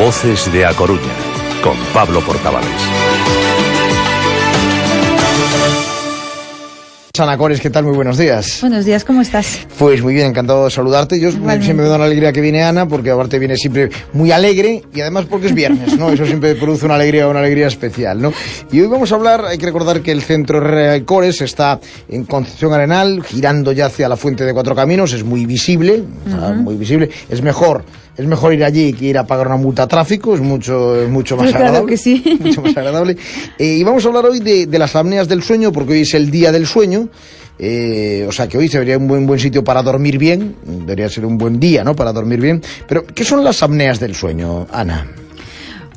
Voces de A Coruña, con Pablo Portavales. Ana Cores, ¿qué tal? Muy buenos días. Buenos días, ¿cómo estás? Pues muy bien, encantado de saludarte. Yo siempre me da una alegría que viene Ana, porque aparte viene siempre muy alegre y además porque es viernes, ¿no? Eso siempre produce una alegría, una alegría especial, ¿no? Y hoy vamos a hablar, hay que recordar que el centro Cores está en Concepción Arenal, girando ya hacia la Fuente de Cuatro Caminos, es muy visible, muy visible. Es mejor es mejor ir allí que ir a pagar una multa a tráfico, es mucho, mucho más agradable. Que sí. Mucho más agradable. Eh, y vamos a hablar hoy de, las apneas del sueño, porque hoy es el día del sueño. Eh, o sea que hoy sería un buen, buen sitio para dormir bien, debería ser un buen día, ¿no? Para dormir bien. Pero, ¿qué son las apneas del sueño, Ana?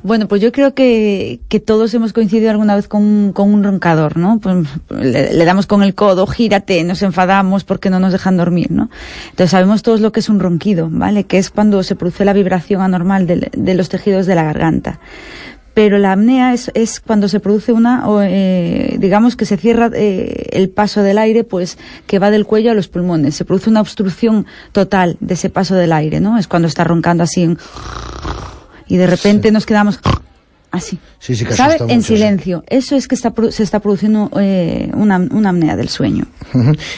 Bueno, pues yo creo que, que todos hemos coincidido alguna vez con, con un roncador, ¿no? Pues le, damos con el codo, gírate, nos enfadamos porque no nos dejan dormir, ¿no? Entonces sabemos todos lo que es un ronquido, ¿vale? Que es cuando se produce la vibración anormal de, de los tejidos de la garganta pero la apnea es, es cuando se produce una, eh, digamos que se cierra eh, el paso del aire, pues que va del cuello a los pulmones. Se produce una obstrucción total de ese paso del aire, ¿no? Es cuando está roncando así en y de repente nos quedamos así. Sí, sí, ¿Sabe? En silencio. Eso es que está, se está produciendo eh, una, una, apnea del sueño.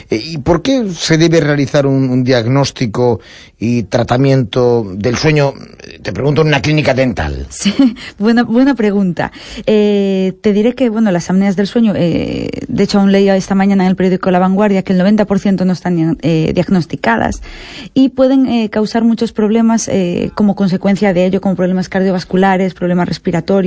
Eh, ¿Y por qué se debe realizar un, diagnóstico y tratamiento del sueño, te pregunto, en una clínica dental? Sí, buena, buena pregunta. Eh, te diré que, bueno, las apneas del sueño, de hecho aún leía esta mañana en el periódico La Vanguardia que el 90% no están diagnosticadas y pueden causar muchos problemas como consecuencia de ello, como problemas cardiovasculares, problemas respiratorios,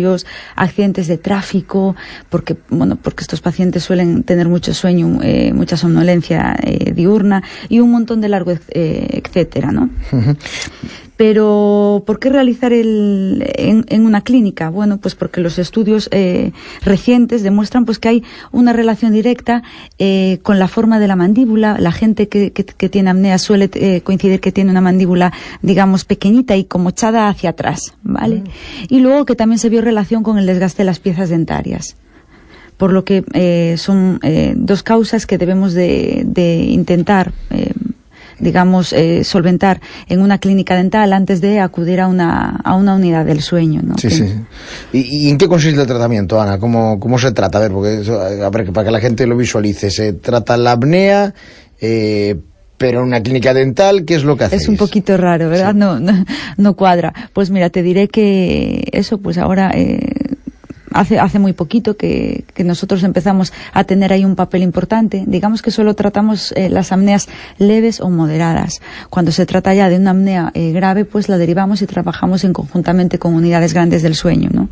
accidentes de tráfico, porque, bueno, porque estos pacientes suelen tener mucho sueño, eh, mucha somnolencia eh, diurna y un montón de largo, eh, etcétera, ¿no? Pero, ¿por qué realizar el, en, una clínica? Bueno, pues porque los estudios eh, recientes demuestran pues que hay una relación directa eh, con la forma de la mandíbula. La gente que, que, tiene apnea suele eh, coincidir que tiene una mandíbula, digamos, pequeñita y como echada hacia atrás, ¿vale? Mm. Y luego que también se vio relación con el desgaste de las piezas dentarias por lo que eh, son eh, dos causas que debemos de, de intentar eh, digamos, eh, solventar en una clínica dental antes de acudir a una, a una unidad del sueño. ¿no? Sí, sí. ¿Y, en qué consiste el tratamiento, Ana? ¿Cómo, cómo se trata? A ver, porque a ver, para que la gente lo visualice, se trata la apnea. Eh, pero en una clínica dental, ¿qué es lo que hacéis? Es un poquito raro, ¿verdad? No, no, no, cuadra. Pues mira, te diré que eso, pues ahora eh, hace, hace muy poquito que, nosotros empezamos a tener ahí un papel importante. Digamos que solo tratamos eh, las apneas leves o moderadas. Cuando se trata ya de una apnea eh, grave, pues la derivamos y trabajamos en conjuntamente con unidades grandes del sueño. ¿no?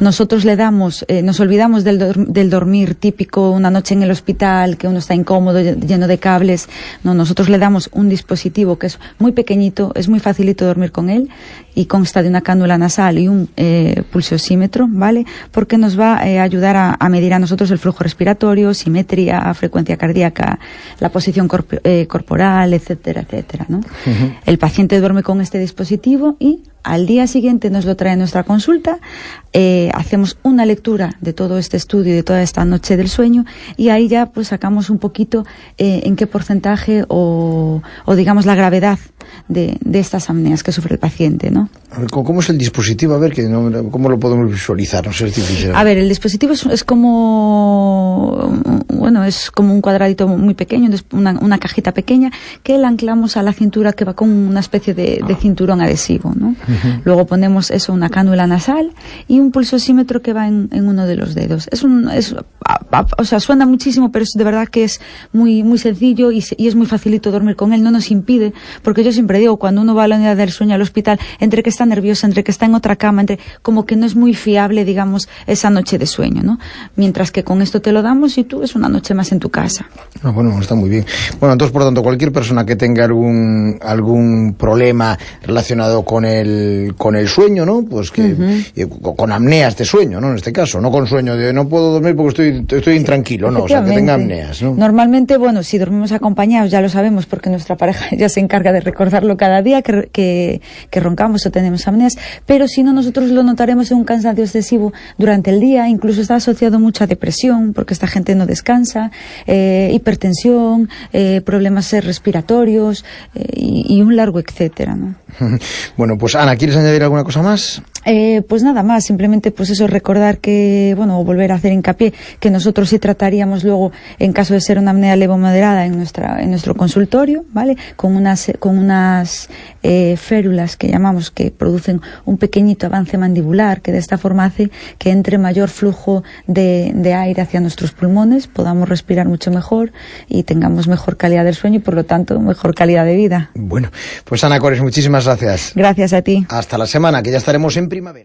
Nosotros le damos, eh, nos olvidamos del, del dormir típico, una noche en el hospital, que uno está incómodo, lleno de cables. No, nosotros le damos un dispositivo que es muy pequeñito, es muy facilito dormir con él y consta de una cánula nasal y un pulsosímetro, ¿vale? Porque nos va a eh, ayudar a, medir a nosotros el flujo respiratorio, simetría, frecuencia cardíaca, la posición eh, corporal, etcétera, etcétera. ¿no? El paciente duerme con este dispositivo y al día siguiente nos lo trae a nuestra consulta, eh, hacemos una lectura de todo este estudio y de toda esta noche del sueño y ahí ya pues sacamos un poquito en qué porcentaje o, o digamos la gravedad de, de, estas apneas que sufre el paciente, ¿no? ¿Cómo es el dispositivo? A ver, que no, ¿cómo lo podemos visualizar? No sé, es difícil. A ver, el dispositivo es, es, como, bueno, es como un cuadradito muy pequeño, una, una, cajita pequeña que la anclamos a la cintura que va con una especie de, de cinturón adhesivo, ¿no? Luego ponemos eso, una cánula nasal y un pulsosímetro que va en, en uno de los dedos. Es un, es, o sea, suena muchísimo, pero es de verdad que es muy, muy sencillo y, y es muy facilito dormir con él, no nos impide, porque yo siempre digo, cuando uno va a la unidad del sueño al hospital, entre que está nerviosa, entre que está en otra cama, entre como que no es muy fiable, digamos, esa noche de sueño, ¿no? Mientras que con esto te lo damos y tú es una noche más en tu casa. Ah, bueno, está muy bien. Bueno, entonces, por lo tanto, cualquier persona que tenga algún, algún problema relacionado con el, con el sueño, ¿no? Pues que, con apneas de sueño, ¿no? En este caso, no con sueño de no puedo dormir porque estoy, estoy intranquilo, ¿no? O sea, que tenga apneas, ¿no? Normalmente, bueno, si dormimos acompañados, ya lo sabemos porque nuestra pareja ya se encarga de recordarlo cada día que, que, que roncamos o tenemos apneas, pero si no, nosotros lo notaremos en un cansancio excesivo durante el día, incluso está asociado mucho a depresión, porque esta gente no descansa, eh, hipertensión, eh, problemas respiratorios eh, y, y, un largo etcétera. ¿no? bueno, pues Ana, ¿quieres añadir alguna cosa más? Eh, pues nada más, simplemente pues eso, recordar que, bueno, volver a hacer hincapié, que nosotros sí trataríamos luego, en caso de ser una apnea leve moderada, en nuestra, en nuestro consultorio, ¿vale? Con unas, con unas eh, férulas que llamamos que producen un pequeñito avance mandibular, que de esta forma hace que entre mayor flujo de, de aire hacia nuestros pulmones, podamos respirar mucho mejor y tengamos mejor calidad del sueño y por lo tanto mejor calidad de vida. Bueno, pues Ana Cores, muchísimas gracias. Gracias a ti. Hasta la semana, que ya estaremos en primavera.